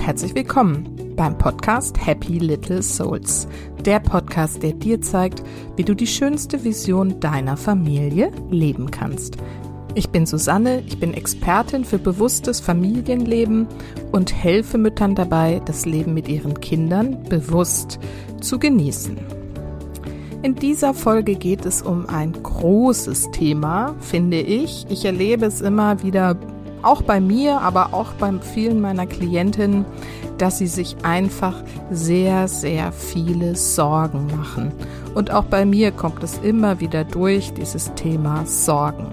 herzlich willkommen beim Podcast Happy Little Souls. Der Podcast, der dir zeigt, wie du die schönste Vision deiner Familie leben kannst. Ich bin Susanne, ich bin Expertin für bewusstes Familienleben und helfe Müttern dabei, das Leben mit ihren Kindern bewusst zu genießen. In dieser Folge geht es um ein großes Thema, finde ich. Ich erlebe es immer wieder, auch bei mir, aber auch bei vielen meiner Klientinnen, dass sie sich einfach sehr, sehr viele Sorgen machen. Und auch bei mir kommt es immer wieder durch, dieses Thema Sorgen.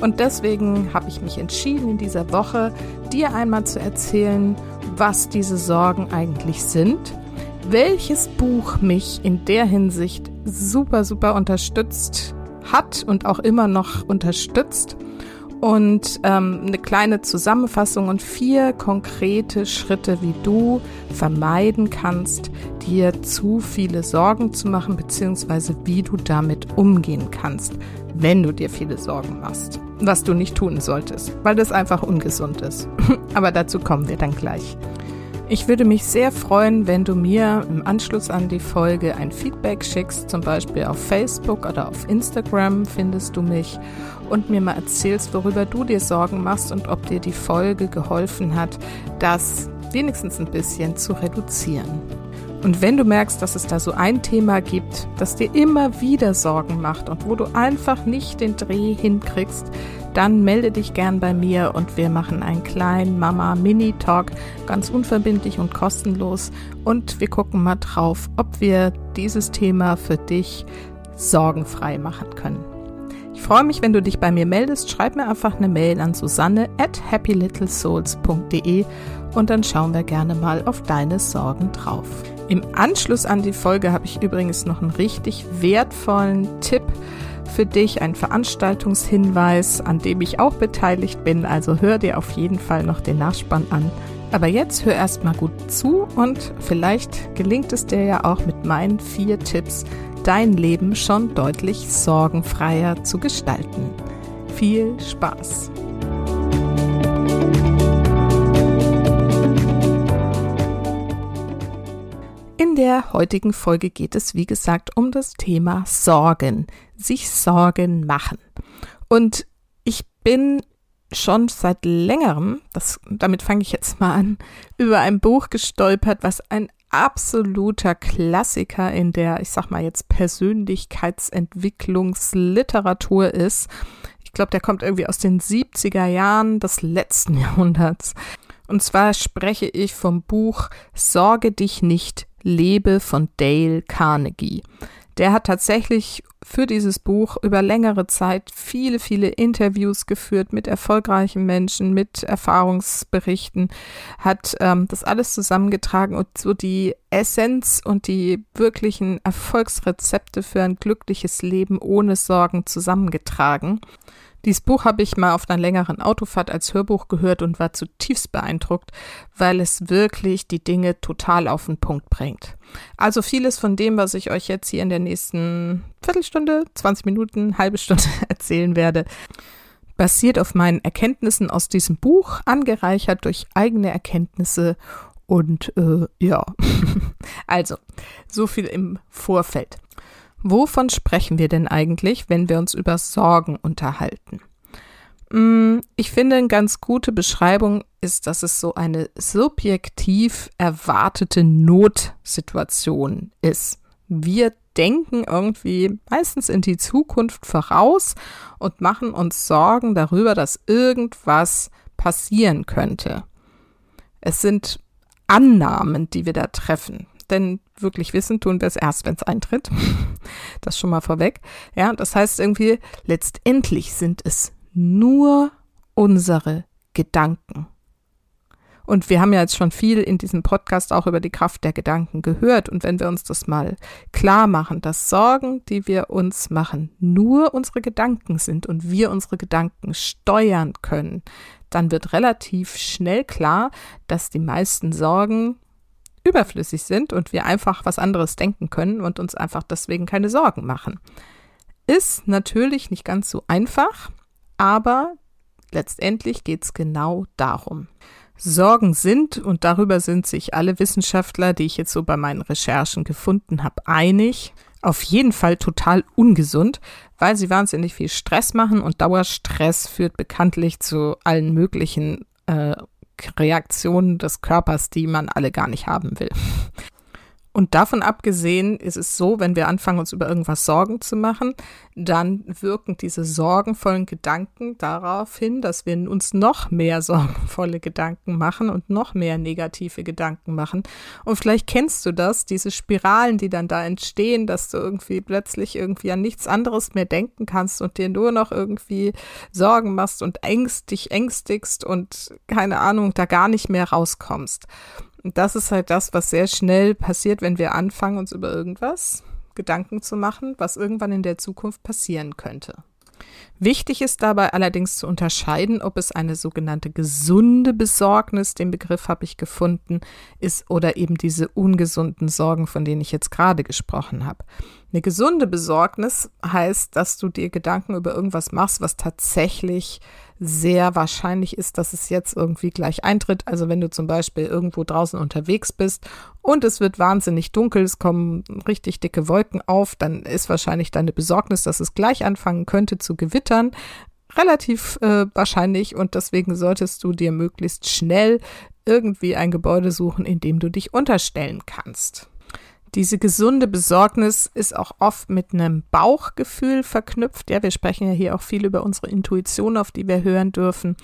Und deswegen habe ich mich entschieden, in dieser Woche dir einmal zu erzählen, was diese Sorgen eigentlich sind, welches Buch mich in der Hinsicht super, super unterstützt hat und auch immer noch unterstützt und ähm, eine kleine Zusammenfassung und vier konkrete Schritte, wie du vermeiden kannst, dir zu viele Sorgen zu machen, beziehungsweise wie du damit umgehen kannst, wenn du dir viele Sorgen machst. Was du nicht tun solltest, weil das einfach ungesund ist. Aber dazu kommen wir dann gleich. Ich würde mich sehr freuen, wenn du mir im Anschluss an die Folge ein Feedback schickst, zum Beispiel auf Facebook oder auf Instagram findest du mich und mir mal erzählst, worüber du dir Sorgen machst und ob dir die Folge geholfen hat, das wenigstens ein bisschen zu reduzieren. Und wenn du merkst, dass es da so ein Thema gibt, das dir immer wieder Sorgen macht und wo du einfach nicht den Dreh hinkriegst, dann melde dich gern bei mir und wir machen einen kleinen Mama-Mini-Talk, ganz unverbindlich und kostenlos. Und wir gucken mal drauf, ob wir dieses Thema für dich sorgenfrei machen können. Ich freue mich, wenn du dich bei mir meldest. Schreib mir einfach eine Mail an Susanne at happylittlesouls.de und dann schauen wir gerne mal auf deine Sorgen drauf. Im Anschluss an die Folge habe ich übrigens noch einen richtig wertvollen Tipp für dich ein Veranstaltungshinweis, an dem ich auch beteiligt bin. Also hör dir auf jeden Fall noch den Nachspann an. Aber jetzt hör erstmal gut zu und vielleicht gelingt es dir ja auch mit meinen vier Tipps, dein Leben schon deutlich sorgenfreier zu gestalten. Viel Spaß! In der heutigen Folge geht es, wie gesagt, um das Thema Sorgen, sich Sorgen machen. Und ich bin schon seit längerem, das, damit fange ich jetzt mal an, über ein Buch gestolpert, was ein absoluter Klassiker in der, ich sag mal jetzt, Persönlichkeitsentwicklungsliteratur ist. Ich glaube, der kommt irgendwie aus den 70er Jahren des letzten Jahrhunderts. Und zwar spreche ich vom Buch Sorge dich nicht, lebe von Dale Carnegie. Der hat tatsächlich für dieses Buch über längere Zeit viele, viele Interviews geführt mit erfolgreichen Menschen, mit Erfahrungsberichten, hat ähm, das alles zusammengetragen und so die Essenz und die wirklichen Erfolgsrezepte für ein glückliches Leben ohne Sorgen zusammengetragen. Dieses Buch habe ich mal auf einer längeren Autofahrt als Hörbuch gehört und war zutiefst beeindruckt, weil es wirklich die Dinge total auf den Punkt bringt. Also vieles von dem, was ich euch jetzt hier in der nächsten Viertelstunde, 20 Minuten, halbe Stunde erzählen werde, basiert auf meinen Erkenntnissen aus diesem Buch, angereichert durch eigene Erkenntnisse und äh, ja, also so viel im Vorfeld. Wovon sprechen wir denn eigentlich, wenn wir uns über Sorgen unterhalten? Mm, ich finde, eine ganz gute Beschreibung ist, dass es so eine subjektiv erwartete Notsituation ist. Wir denken irgendwie meistens in die Zukunft voraus und machen uns Sorgen darüber, dass irgendwas passieren könnte. Es sind Annahmen, die wir da treffen denn wirklich wissen tun wir es erst, wenn es eintritt. Das schon mal vorweg. Ja, das heißt irgendwie, letztendlich sind es nur unsere Gedanken. Und wir haben ja jetzt schon viel in diesem Podcast auch über die Kraft der Gedanken gehört. Und wenn wir uns das mal klar machen, dass Sorgen, die wir uns machen, nur unsere Gedanken sind und wir unsere Gedanken steuern können, dann wird relativ schnell klar, dass die meisten Sorgen überflüssig sind und wir einfach was anderes denken können und uns einfach deswegen keine Sorgen machen. Ist natürlich nicht ganz so einfach, aber letztendlich geht es genau darum. Sorgen sind, und darüber sind sich alle Wissenschaftler, die ich jetzt so bei meinen Recherchen gefunden habe, einig, auf jeden Fall total ungesund, weil sie wahnsinnig viel Stress machen und Dauerstress führt bekanntlich zu allen möglichen äh, Reaktionen des Körpers, die man alle gar nicht haben will. Und davon abgesehen ist es so, wenn wir anfangen, uns über irgendwas Sorgen zu machen, dann wirken diese sorgenvollen Gedanken darauf hin, dass wir uns noch mehr sorgenvolle Gedanken machen und noch mehr negative Gedanken machen. Und vielleicht kennst du das, diese Spiralen, die dann da entstehen, dass du irgendwie plötzlich irgendwie an nichts anderes mehr denken kannst und dir nur noch irgendwie Sorgen machst und ängst, dich ängstigst und keine Ahnung, da gar nicht mehr rauskommst. Und das ist halt das, was sehr schnell passiert, wenn wir anfangen, uns über irgendwas Gedanken zu machen, was irgendwann in der Zukunft passieren könnte. Wichtig ist dabei allerdings zu unterscheiden, ob es eine sogenannte gesunde Besorgnis, den Begriff habe ich gefunden, ist oder eben diese ungesunden Sorgen, von denen ich jetzt gerade gesprochen habe. Eine gesunde Besorgnis heißt, dass du dir Gedanken über irgendwas machst, was tatsächlich sehr wahrscheinlich ist, dass es jetzt irgendwie gleich eintritt. Also wenn du zum Beispiel irgendwo draußen unterwegs bist und es wird wahnsinnig dunkel, es kommen richtig dicke Wolken auf, dann ist wahrscheinlich deine Besorgnis, dass es gleich anfangen könnte zu gewittern, relativ äh, wahrscheinlich und deswegen solltest du dir möglichst schnell irgendwie ein Gebäude suchen, in dem du dich unterstellen kannst. Diese gesunde Besorgnis ist auch oft mit einem Bauchgefühl verknüpft. Ja, wir sprechen ja hier auch viel über unsere Intuition, auf die wir hören dürfen.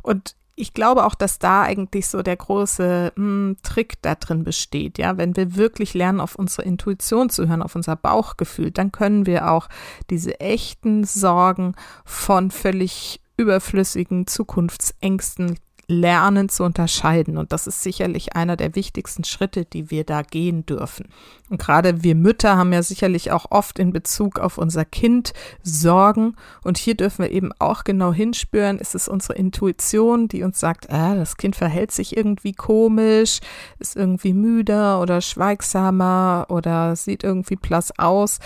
Und ich glaube auch, dass da eigentlich so der große mh, hm, Trick da drin besteht. Ja, wenn wir wirklich lernen, auf unsere Intuition zu hören, auf unser Bauchgefühl, dann können wir auch diese echten Sorgen von völlig überflüssigen Zukunftsängsten lernen zu unterscheiden. Und das ist sicherlich einer der wichtigsten Schritte, die wir da gehen dürfen. Und gerade wir Mütter haben ja sicherlich auch oft in Bezug auf unser Kind Sorgen. Und hier dürfen wir eben auch genau hinspüren, ist es unsere Intuition, die uns sagt, ah, das Kind verhält sich irgendwie komisch, ist irgendwie müder oder schweigsamer oder sieht irgendwie blass aus.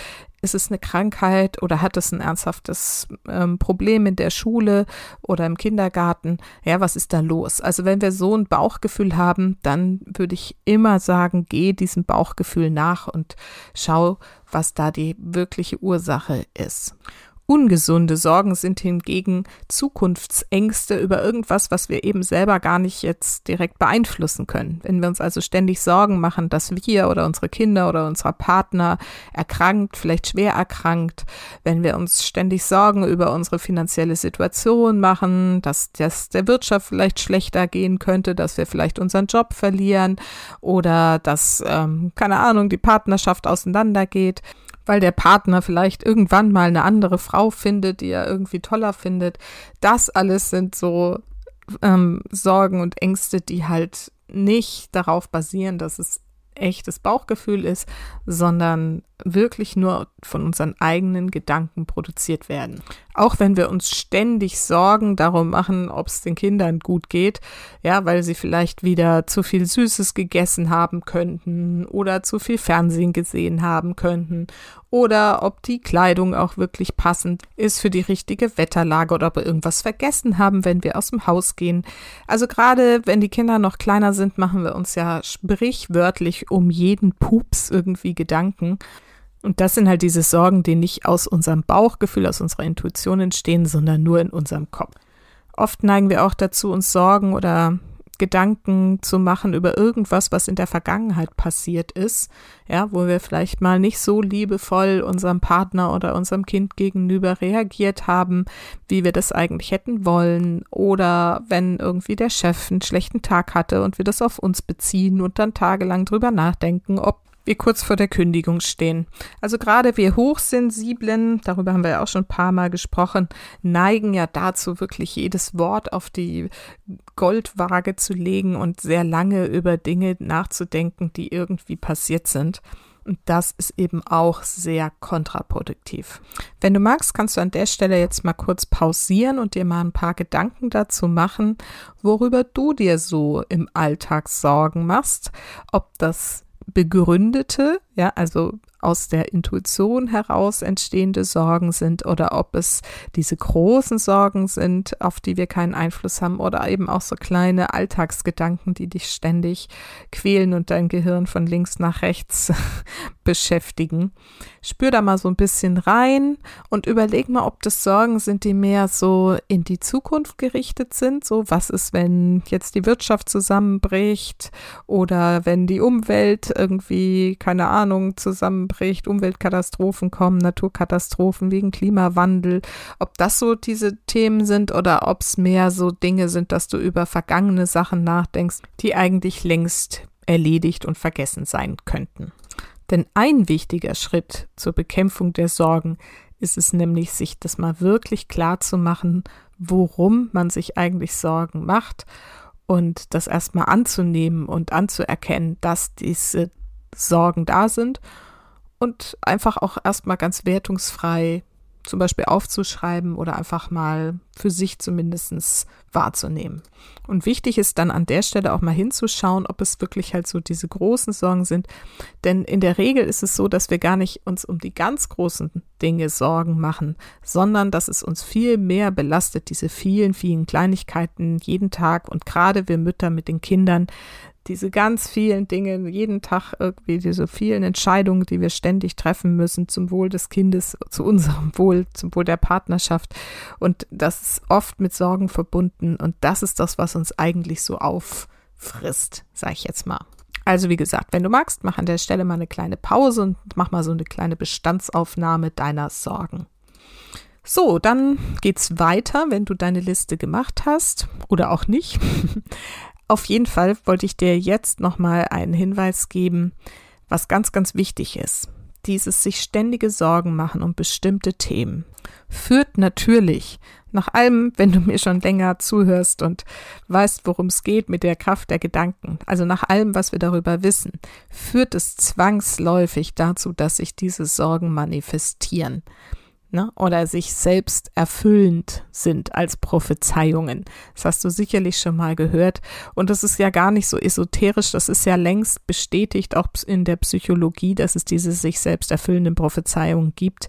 Ist es eine Krankheit oder hat es ein ernsthaftes ähm, Problem in der Schule oder im Kindergarten? Ja, was ist da los? Also wenn wir so ein Bauchgefühl haben, dann würde ich immer sagen, geh diesem Bauchgefühl nach und schau, was da die wirkliche Ursache ist. Ungesunde Sorgen sind hingegen Zukunftsängste über irgendwas, was wir eben selber gar nicht jetzt direkt beeinflussen können. Wenn wir uns also ständig Sorgen machen, dass wir oder unsere Kinder oder unser Partner erkrankt, vielleicht schwer erkrankt, wenn wir uns ständig Sorgen über unsere finanzielle Situation machen, dass das der Wirtschaft vielleicht schlechter gehen könnte, dass wir vielleicht unseren Job verlieren oder dass, ähm, keine Ahnung, die Partnerschaft auseinandergeht, weil der Partner vielleicht irgendwann mal eine andere Frau findet, die er irgendwie toller findet. Das alles sind so ähm, Sorgen und Ängste, die halt nicht darauf basieren, dass es echtes Bauchgefühl ist, sondern wirklich nur von unseren eigenen Gedanken produziert werden. Auch wenn wir uns ständig Sorgen darum machen, ob es den Kindern gut geht, ja, weil sie vielleicht wieder zu viel Süßes gegessen haben könnten oder zu viel Fernsehen gesehen haben könnten oder ob die Kleidung auch wirklich passend ist für die richtige Wetterlage oder ob wir irgendwas vergessen haben, wenn wir aus dem Haus gehen. Also gerade wenn die Kinder noch kleiner sind, machen wir uns ja sprichwörtlich um jeden Pups irgendwie Gedanken. Und das sind halt diese Sorgen, die nicht aus unserem Bauchgefühl, aus unserer Intuition entstehen, sondern nur in unserem Kopf. Oft neigen wir auch dazu, uns Sorgen oder Gedanken zu machen über irgendwas, was in der Vergangenheit passiert ist, ja, wo wir vielleicht mal nicht so liebevoll unserem Partner oder unserem Kind gegenüber reagiert haben, wie wir das eigentlich hätten wollen, oder wenn irgendwie der Chef einen schlechten Tag hatte und wir das auf uns beziehen und dann tagelang drüber nachdenken, ob wir kurz vor der Kündigung stehen. Also gerade wir Hochsensiblen, darüber haben wir ja auch schon ein paar Mal gesprochen, neigen ja dazu, wirklich jedes Wort auf die Goldwaage zu legen und sehr lange über Dinge nachzudenken, die irgendwie passiert sind. Und das ist eben auch sehr kontraproduktiv. Wenn du magst, kannst du an der Stelle jetzt mal kurz pausieren und dir mal ein paar Gedanken dazu machen, worüber du dir so im Alltag Sorgen machst, ob das begründete, ja, also aus der Intuition heraus entstehende Sorgen sind oder ob es diese großen Sorgen sind, auf die wir keinen Einfluss haben oder eben auch so kleine Alltagsgedanken, die dich ständig quälen und dein Gehirn von links nach rechts beschäftigen. Spür da mal so ein bisschen rein und überleg mal, ob das Sorgen sind, die mehr so in die Zukunft gerichtet sind. So, was ist, wenn jetzt die Wirtschaft zusammenbricht oder wenn die Umwelt irgendwie, keine Ahnung, zusammenbricht, Umweltkatastrophen kommen, Naturkatastrophen wegen Klimawandel. Ob das so diese Themen sind oder ob es mehr so Dinge sind, dass du über vergangene Sachen nachdenkst, die eigentlich längst erledigt und vergessen sein könnten. Denn ein wichtiger Schritt zur Bekämpfung der Sorgen ist es nämlich, sich das mal wirklich klar zu machen, worum man sich eigentlich Sorgen macht und das erstmal anzunehmen und anzuerkennen, dass diese Sorgen da sind und einfach auch erstmal ganz wertungsfrei zum Beispiel aufzuschreiben oder einfach mal für sich zumindest wahrzunehmen. Und wichtig ist dann an der Stelle auch mal hinzuschauen, ob es wirklich halt so diese großen Sorgen sind. Denn in der Regel ist es so, dass wir gar nicht uns um die ganz großen Dinge Sorgen machen, sondern dass es uns viel mehr belastet, diese vielen, vielen Kleinigkeiten jeden Tag und gerade wir Mütter mit den Kindern diese ganz vielen Dinge, jeden Tag irgendwie diese vielen Entscheidungen, die wir ständig treffen müssen zum Wohl des Kindes, zu unserem Wohl, zum Wohl der Partnerschaft. Und das ist oft mit Sorgen verbunden. Und das ist das, was uns eigentlich so auffrisst, sag ich jetzt mal. Also wie gesagt, wenn du magst, mach an der Stelle mal eine kleine Pause und mach mal so eine kleine Bestandsaufnahme deiner Sorgen. So, dann geht's weiter, wenn du deine Liste gemacht hast oder auch nicht. Auf jeden Fall wollte ich dir jetzt nochmal einen Hinweis geben, was ganz, ganz wichtig ist. Dieses sich ständige Sorgen machen um bestimmte Themen führt natürlich nach allem, wenn du mir schon länger zuhörst und weißt, worum es geht mit der Kraft der Gedanken, also nach allem, was wir darüber wissen, führt es zwangsläufig dazu, dass sich diese Sorgen manifestieren ne? oder sich selbst erfüllend sind als Prophezeiungen. Das hast du sicherlich schon mal gehört. Und das ist ja gar nicht so esoterisch, das ist ja längst bestätigt, auch in der Psychologie, dass es diese sich selbst erfüllenden Prophezeiungen gibt.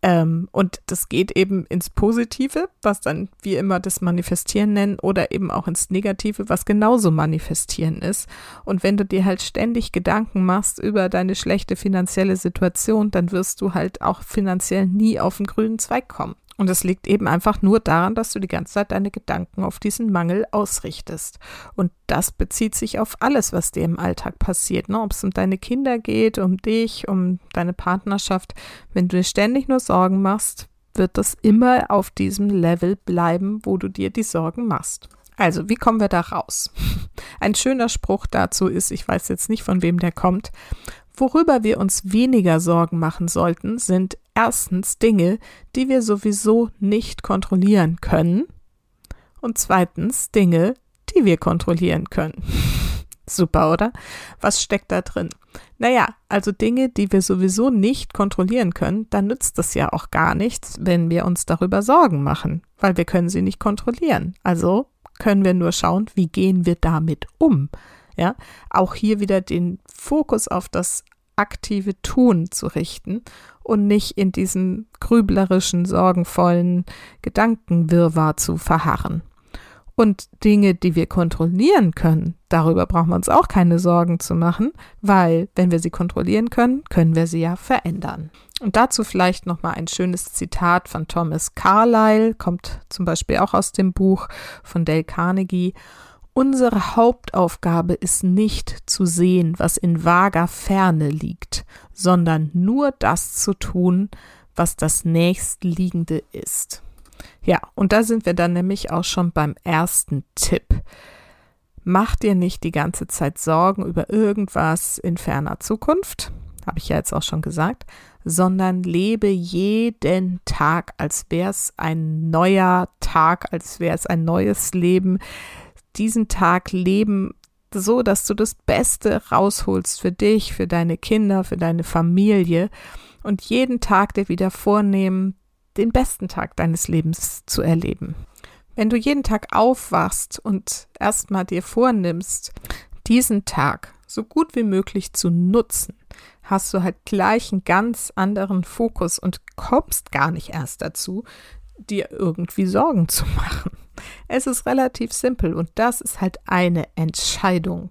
Ähm, und das geht eben ins Positive, was dann wie immer das Manifestieren nennen, oder eben auch ins Negative, was genauso Manifestieren ist. Und wenn du dir halt ständig Gedanken machst über deine schlechte finanzielle Situation, dann wirst du halt auch finanziell nie auf den grünen Zweig kommen. Und es liegt eben einfach nur daran, dass du die ganze Zeit deine Gedanken auf diesen Mangel ausrichtest. Und das bezieht sich auf alles, was dir im Alltag passiert. Ne? Ob es um deine Kinder geht, um dich, um deine Partnerschaft. Wenn du dir ständig nur Sorgen machst, wird das immer auf diesem Level bleiben, wo du dir die Sorgen machst. Also, wie kommen wir da raus? Ein schöner Spruch dazu ist, ich weiß jetzt nicht, von wem der kommt, Worüber wir uns weniger Sorgen machen sollten, sind erstens Dinge, die wir sowieso nicht kontrollieren können und zweitens Dinge, die wir kontrollieren können. Super, oder? Was steckt da drin? Naja, also Dinge, die wir sowieso nicht kontrollieren können, dann nützt es ja auch gar nichts, wenn wir uns darüber Sorgen machen, weil wir können sie nicht kontrollieren. Also können wir nur schauen, wie gehen wir damit um. Ja, auch hier wieder den Fokus auf das aktive Tun zu richten und nicht in diesem grüblerischen, sorgenvollen Gedankenwirrwarr zu verharren. Und Dinge, die wir kontrollieren können, darüber brauchen wir uns auch keine Sorgen zu machen, weil wenn wir sie kontrollieren können, können wir sie ja verändern. Und dazu vielleicht nochmal ein schönes Zitat von Thomas Carlyle, kommt zum Beispiel auch aus dem Buch von Dale Carnegie. Unsere Hauptaufgabe ist nicht zu sehen, was in vager Ferne liegt, sondern nur das zu tun, was das nächstliegende ist. Ja, und da sind wir dann nämlich auch schon beim ersten Tipp. Mach dir nicht die ganze Zeit Sorgen über irgendwas in ferner Zukunft, habe ich ja jetzt auch schon gesagt, sondern lebe jeden Tag, als wäre es ein neuer Tag, als wäre es ein neues Leben diesen Tag leben so, dass du das Beste rausholst für dich, für deine Kinder, für deine Familie und jeden Tag dir wieder vornehmen, den besten Tag deines Lebens zu erleben. Wenn du jeden Tag aufwachst und erstmal dir vornimmst, diesen Tag so gut wie möglich zu nutzen, hast du halt gleich einen ganz anderen Fokus und kommst gar nicht erst dazu, dir irgendwie Sorgen zu machen. Es ist relativ simpel und das ist halt eine Entscheidung.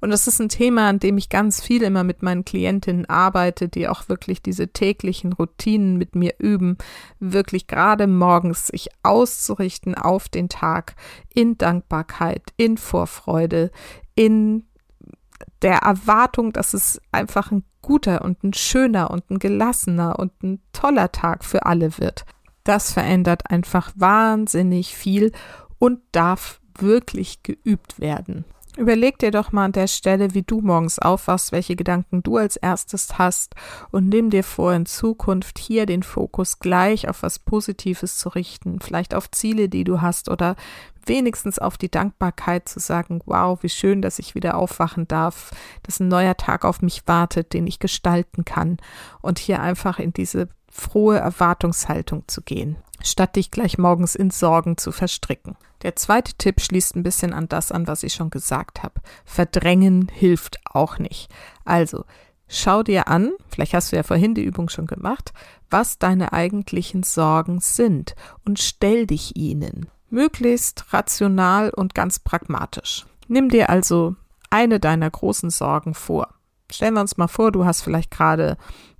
Und das ist ein Thema, an dem ich ganz viel immer mit meinen Klientinnen arbeite, die auch wirklich diese täglichen Routinen mit mir üben, wirklich gerade morgens sich auszurichten auf den Tag in Dankbarkeit, in Vorfreude, in der Erwartung, dass es einfach ein guter und ein schöner und ein gelassener und ein toller Tag für alle wird. Das verändert einfach wahnsinnig viel und darf wirklich geübt werden. Überleg dir doch mal an der Stelle, wie du morgens aufwachst, welche Gedanken du als erstes hast und nimm dir vor, in Zukunft hier den Fokus gleich auf was Positives zu richten, vielleicht auf Ziele, die du hast oder wenigstens auf die Dankbarkeit zu sagen, wow, wie schön, dass ich wieder aufwachen darf, dass ein neuer Tag auf mich wartet, den ich gestalten kann und hier einfach in diese frohe Erwartungshaltung zu gehen, statt dich gleich morgens in Sorgen zu verstricken. Der zweite Tipp schließt ein bisschen an das an, was ich schon gesagt habe. Verdrängen hilft auch nicht. Also, schau dir an, vielleicht hast du ja vorhin die Übung schon gemacht, was deine eigentlichen Sorgen sind und stell dich ihnen. Möglichst rational und ganz pragmatisch. Nimm dir also eine deiner großen Sorgen vor. Stellen wir uns mal vor, du hast vielleicht gerade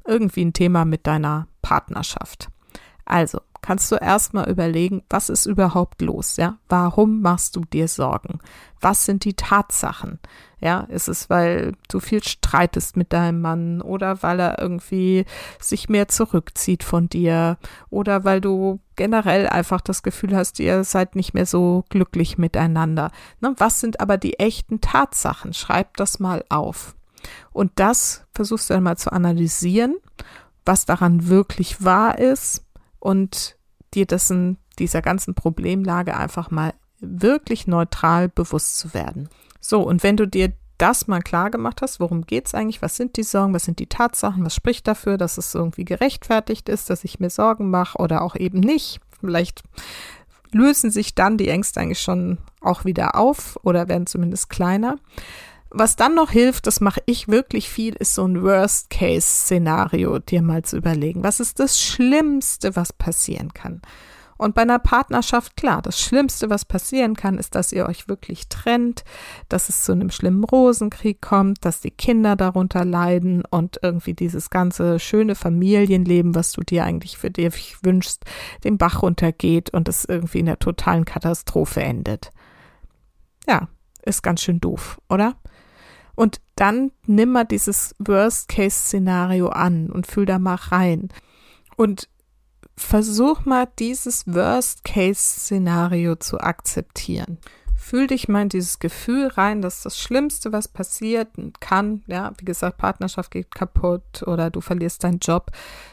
irgendwie ein Thema mit deiner Partnerschaft. Also kannst du erstmal überlegen, was ist überhaupt los, ja? Warum machst du dir Sorgen? Was sind die Tatsachen? Ja, ist es, weil du viel streitest mit deinem Mann oder weil er irgendwie sich mehr zurückzieht von dir oder weil du generell einfach das Gefühl hast, ihr seid nicht mehr so glücklich miteinander. Ne, was sind aber die echten Tatsachen? Schreib das mal auf. Und das versuchst du dann mal zu analysieren was daran wirklich wahr ist und dir dessen, dieser ganzen Problemlage einfach mal wirklich neutral bewusst zu werden. So, und wenn du dir das mal klar gemacht hast, worum geht es eigentlich, was sind die Sorgen, was sind die Tatsachen, was spricht dafür, dass es irgendwie gerechtfertigt ist, dass ich mir Sorgen mache oder auch eben nicht. Vielleicht lösen sich dann die Ängste eigentlich schon auch wieder auf oder werden zumindest kleiner. Was dann noch hilft, das mache ich wirklich viel, ist so ein Worst-Case-Szenario dir mal zu überlegen. Was ist das Schlimmste, was passieren kann? Und bei einer Partnerschaft, klar, das Schlimmste, was passieren kann, ist, dass ihr euch wirklich trennt, dass es zu einem schlimmen Rosenkrieg kommt, dass die Kinder darunter leiden und irgendwie dieses ganze schöne Familienleben, was du dir eigentlich für dich wünschst, den Bach runtergeht und es irgendwie in der totalen Katastrophe endet. Ja, ist ganz schön doof, oder? Und dann nimm mal dieses Worst-Case-Szenario an und fühl da mal rein. Und versuch mal dieses Worst-Case-Szenario zu akzeptieren. Fühl dich mal in dieses Gefühl rein, dass das Schlimmste, was passiert kann, ja, wie gesagt, Partnerschaft geht kaputt oder du verlierst deinen Job,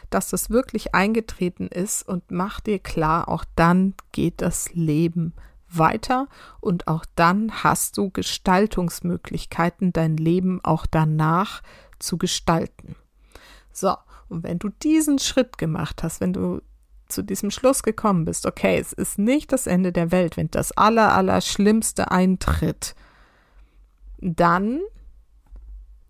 dass das wirklich eingetreten ist und mach dir klar, auch dann geht das Leben weiter und auch dann hast du Gestaltungsmöglichkeiten, dein Leben auch danach zu gestalten. So, und wenn du diesen Schritt gemacht hast, wenn du zu diesem Schluss gekommen bist, okay, es ist nicht das Ende der Welt, wenn das aller, aller Schlimmste eintritt, dann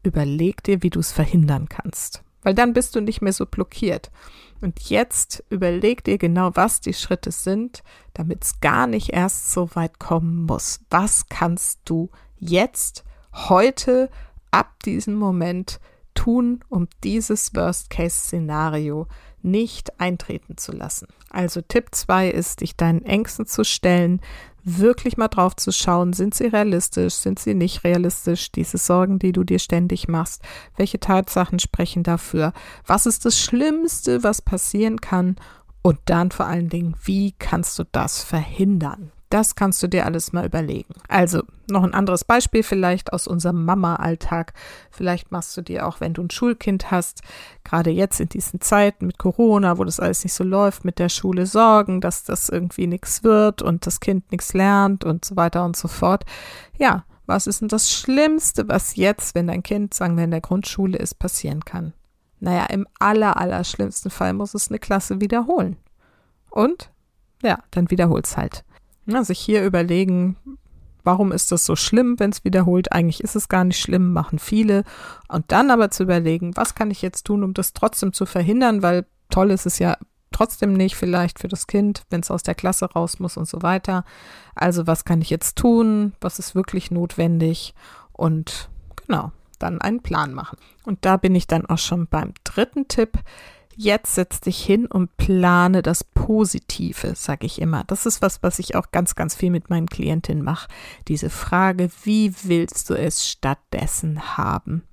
überleg dir, wie du es verhindern kannst. Weil dann bist du nicht mehr so blockiert. Und jetzt überleg dir genau, was die Schritte sind, damit es gar nicht erst so weit kommen muss. Was kannst du jetzt, heute, ab diesem Moment tun, um dieses Worst-Case-Szenario nicht eintreten zu lassen? Also Tipp 2 ist, dich deinen Ängsten zu stellen, wirklich mal drauf zu schauen, sind sie realistisch, sind sie nicht realistisch, diese Sorgen, die du dir ständig machst, welche Tatsachen sprechen dafür, was ist das Schlimmste, was passieren kann und dann vor allen Dingen, wie kannst du das verhindern? Das kannst du dir alles mal überlegen. Also noch ein anderes Beispiel vielleicht aus unserem Mama-Alltag. Vielleicht machst du dir auch, wenn du ein Schulkind hast, gerade jetzt in diesen Zeiten mit Corona, wo das alles nicht so läuft, mit der Schule Sorgen, dass das irgendwie nichts wird und das Kind nichts lernt und so weiter und so fort. Ja, was ist denn das Schlimmste, was jetzt, wenn dein Kind, sagen wir, in der Grundschule ist, passieren kann? Naja, im aller, aller schlimmsten Fall muss es eine Klasse wiederholen. Und? Ja, dann wiederholt's halt. Ja, sich hier überlegen, warum ist das so schlimm, wenn es wiederholt? Eigentlich ist es gar nicht schlimm, machen viele. Und dann aber zu überlegen, was kann ich jetzt tun, um das trotzdem zu verhindern, weil toll ist es ja trotzdem nicht vielleicht für das Kind, wenn es aus der Klasse raus muss und so weiter. Also was kann ich jetzt tun? Was ist wirklich notwendig? Und genau, dann einen Plan machen. Und da bin ich dann auch schon beim dritten Tipp. Jetzt setz dich hin und plane das Positive, sage ich immer. Das ist was, was ich auch ganz, ganz viel mit meinen Klientinnen mache. Diese Frage, wie willst du es stattdessen haben?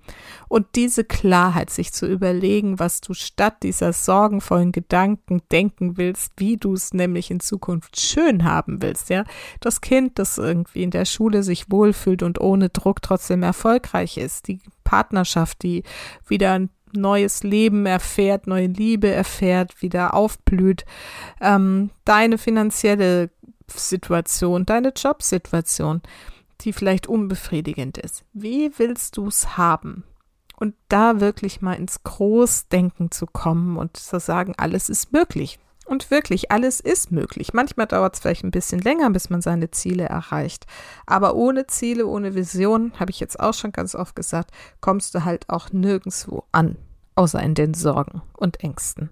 Und diese Klarheit, sich zu überlegen, was du statt dieser sorgenvollen Gedanken denken willst, wie du es nämlich in Zukunft schön haben willst, ja. Das Kind, das irgendwie in der Schule sich wohlfühlt und ohne Druck trotzdem erfolgreich ist, die Partnerschaft, die wieder ein neues Leben erfährt, neue Liebe erfährt, wieder aufblüht, ähm, deine finanzielle Situation, deine Jobsituation, die vielleicht unbefriedigend ist. Wie willst du es haben? Und da wirklich mal ins Großdenken zu kommen und zu sagen, alles ist möglich. Und wirklich, alles ist möglich. Manchmal dauert es vielleicht ein bisschen länger, bis man seine Ziele erreicht. Aber ohne Ziele, ohne Vision, habe ich jetzt auch schon ganz oft gesagt, kommst du halt auch nirgendwo an, außer in den Sorgen und Ängsten.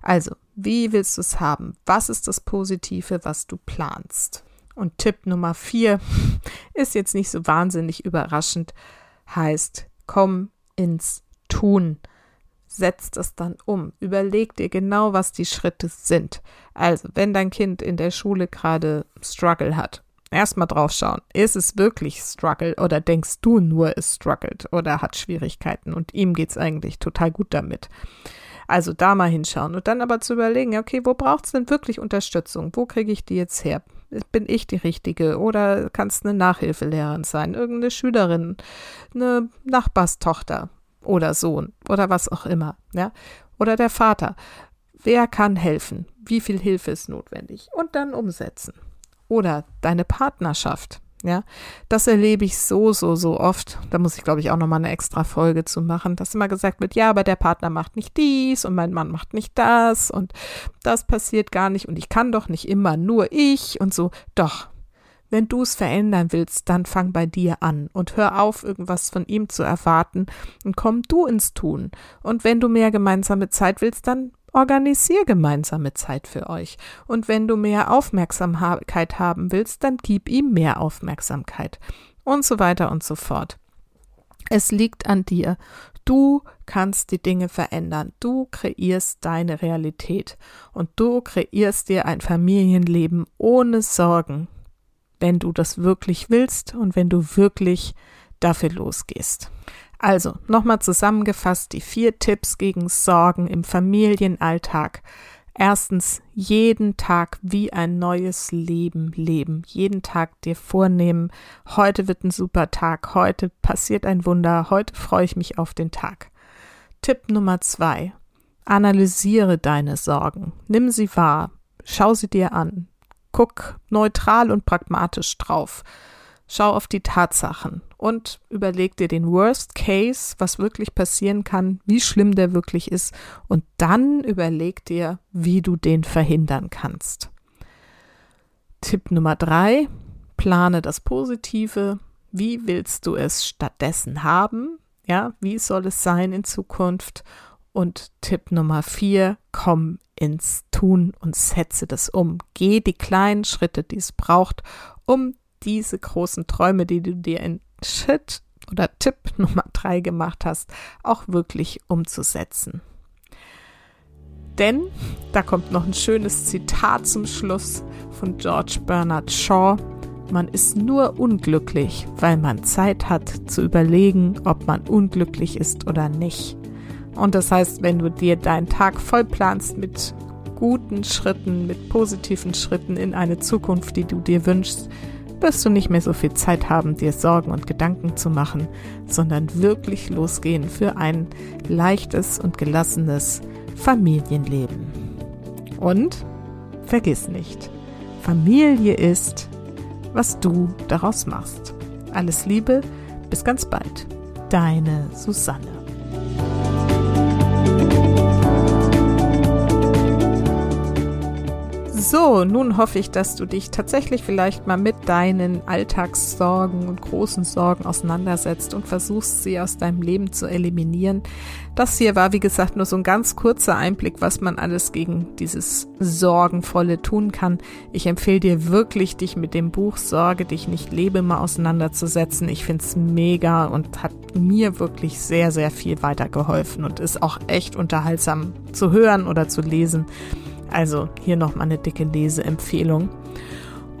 Also, wie willst du es haben? Was ist das Positive, was du planst? Und Tipp Nummer vier ist jetzt nicht so wahnsinnig überraschend, heißt, komm ins Tun setzt es dann um. Überleg dir genau, was die Schritte sind. Also, wenn dein Kind in der Schule gerade Struggle hat, erstmal drauf schauen. Ist es wirklich Struggle oder denkst du nur, es struggelt oder hat Schwierigkeiten und ihm geht es eigentlich total gut damit? Also da mal hinschauen und dann aber zu überlegen, okay, wo braucht es denn wirklich Unterstützung? Wo kriege ich die jetzt her? Bin ich die Richtige oder kann es eine Nachhilfelehrerin sein, irgendeine Schülerin, eine Nachbarstochter? Oder Sohn oder was auch immer, ja, oder der Vater. Wer kann helfen? Wie viel Hilfe ist notwendig? Und dann umsetzen. Oder deine Partnerschaft. Ja, das erlebe ich so, so, so oft. Da muss ich, glaube ich, auch nochmal eine extra Folge zu machen, dass immer gesagt wird, ja, aber der Partner macht nicht dies und mein Mann macht nicht das und das passiert gar nicht und ich kann doch nicht immer nur ich und so. Doch, wenn du es verändern willst, dann fang bei dir an und hör auf, irgendwas von ihm zu erwarten und komm du ins Tun. Und wenn du mehr gemeinsame Zeit willst, dann organisier gemeinsame Zeit für euch. Und wenn du mehr Aufmerksamkeit haben willst, dann gib ihm mehr Aufmerksamkeit. Und so weiter und so fort. Es liegt an dir. Du kannst die Dinge verändern. Du kreierst deine Realität. Und du kreierst dir ein Familienleben ohne Sorgen, wenn du das wirklich willst und wenn du wirklich dafür losgehst. Also, nochmal zusammengefasst die vier Tipps gegen Sorgen im Familienalltag. Erstens, jeden Tag wie ein neues Leben leben. Jeden Tag dir vornehmen, heute wird ein super Tag, heute passiert ein Wunder, heute freue ich mich auf den Tag. Tipp Nummer zwei, analysiere deine Sorgen. Nimm sie wahr, schau sie dir an, Guck neutral und pragmatisch drauf. Schau auf die Tatsachen und überleg dir den Worst Case, was wirklich passieren kann, wie schlimm der wirklich ist, und dann überleg dir, wie du den verhindern kannst. Tipp Nummer drei, plane das Positive. Wie willst du es stattdessen haben? Ja, wie soll es sein in Zukunft? Und Tipp Nummer vier, komm ins Tun und setze das um. Geh die kleinen Schritte, die es braucht, um diese großen Träume, die du dir in Schritt oder Tipp Nummer drei gemacht hast, auch wirklich umzusetzen. Denn da kommt noch ein schönes Zitat zum Schluss von George Bernard Shaw. Man ist nur unglücklich, weil man Zeit hat zu überlegen, ob man unglücklich ist oder nicht. Und das heißt, wenn du dir deinen Tag voll planst mit guten Schritten, mit positiven Schritten in eine Zukunft, die du dir wünschst, wirst du nicht mehr so viel Zeit haben, dir Sorgen und Gedanken zu machen, sondern wirklich losgehen für ein leichtes und gelassenes Familienleben. Und vergiss nicht, Familie ist, was du daraus machst. Alles Liebe, bis ganz bald. Deine Susanne. So, nun hoffe ich, dass du dich tatsächlich vielleicht mal mit deinen Alltagssorgen und großen Sorgen auseinandersetzt und versuchst, sie aus deinem Leben zu eliminieren. Das hier war, wie gesagt, nur so ein ganz kurzer Einblick, was man alles gegen dieses Sorgenvolle tun kann. Ich empfehle dir wirklich, dich mit dem Buch Sorge dich nicht lebe mal auseinanderzusetzen. Ich finde es mega und hat mir wirklich sehr, sehr viel weitergeholfen und ist auch echt unterhaltsam zu hören oder zu lesen. Also hier nochmal eine dicke Leseempfehlung.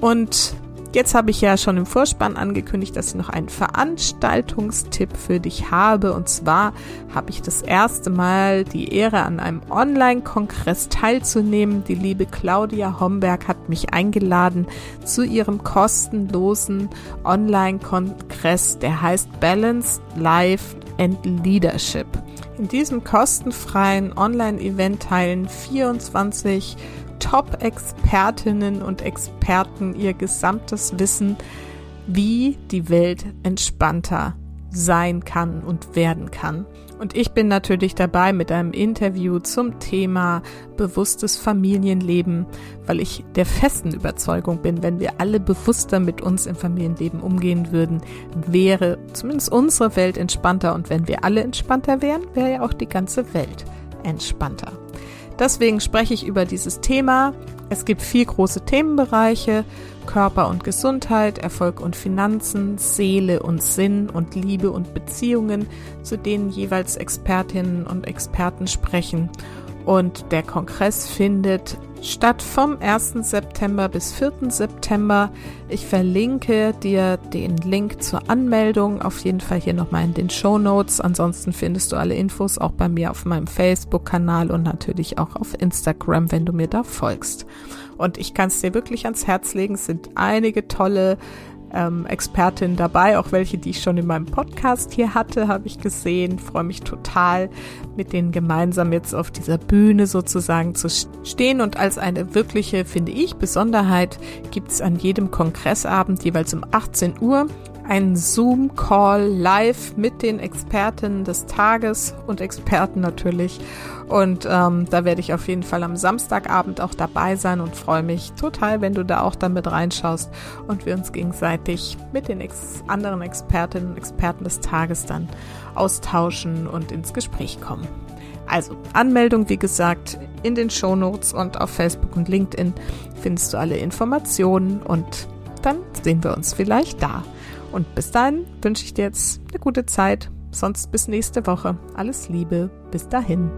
Und jetzt habe ich ja schon im Vorspann angekündigt, dass ich noch einen Veranstaltungstipp für dich habe. Und zwar habe ich das erste Mal die Ehre, an einem Online-Kongress teilzunehmen. Die liebe Claudia Homberg hat mich eingeladen zu ihrem kostenlosen Online-Kongress, der heißt Balance Life and Leadership. In diesem kostenfreien Online-Event teilen 24 Top-Expertinnen und Experten ihr gesamtes Wissen, wie die Welt entspannter sein kann und werden kann. Und ich bin natürlich dabei mit einem Interview zum Thema bewusstes Familienleben, weil ich der festen Überzeugung bin, wenn wir alle bewusster mit uns im Familienleben umgehen würden, wäre zumindest unsere Welt entspannter. Und wenn wir alle entspannter wären, wäre ja auch die ganze Welt entspannter. Deswegen spreche ich über dieses Thema. Es gibt vier große Themenbereiche. Körper und Gesundheit, Erfolg und Finanzen, Seele und Sinn und Liebe und Beziehungen, zu denen jeweils Expertinnen und Experten sprechen. Und der Kongress findet statt vom 1. September bis 4. September. Ich verlinke dir den Link zur Anmeldung auf jeden Fall hier nochmal in den Show Notes. Ansonsten findest du alle Infos auch bei mir auf meinem Facebook-Kanal und natürlich auch auf Instagram, wenn du mir da folgst. Und ich kann es dir wirklich ans Herz legen. Es sind einige tolle ähm, Expertin dabei, auch welche, die ich schon in meinem Podcast hier hatte, habe ich gesehen. Freue mich total, mit denen gemeinsam jetzt auf dieser Bühne sozusagen zu stehen. Und als eine wirkliche, finde ich, Besonderheit gibt es an jedem Kongressabend jeweils um 18 Uhr einen Zoom-Call live mit den Experten des Tages und Experten natürlich. Und ähm, da werde ich auf jeden Fall am Samstagabend auch dabei sein und freue mich total, wenn du da auch damit reinschaust und wir uns gegenseitig mit den ex anderen Expertinnen und Experten des Tages dann austauschen und ins Gespräch kommen. Also Anmeldung, wie gesagt, in den Show Notes und auf Facebook und LinkedIn findest du alle Informationen und dann sehen wir uns vielleicht da. Und bis dahin wünsche ich dir jetzt eine gute Zeit. Sonst bis nächste Woche. Alles Liebe. Bis dahin.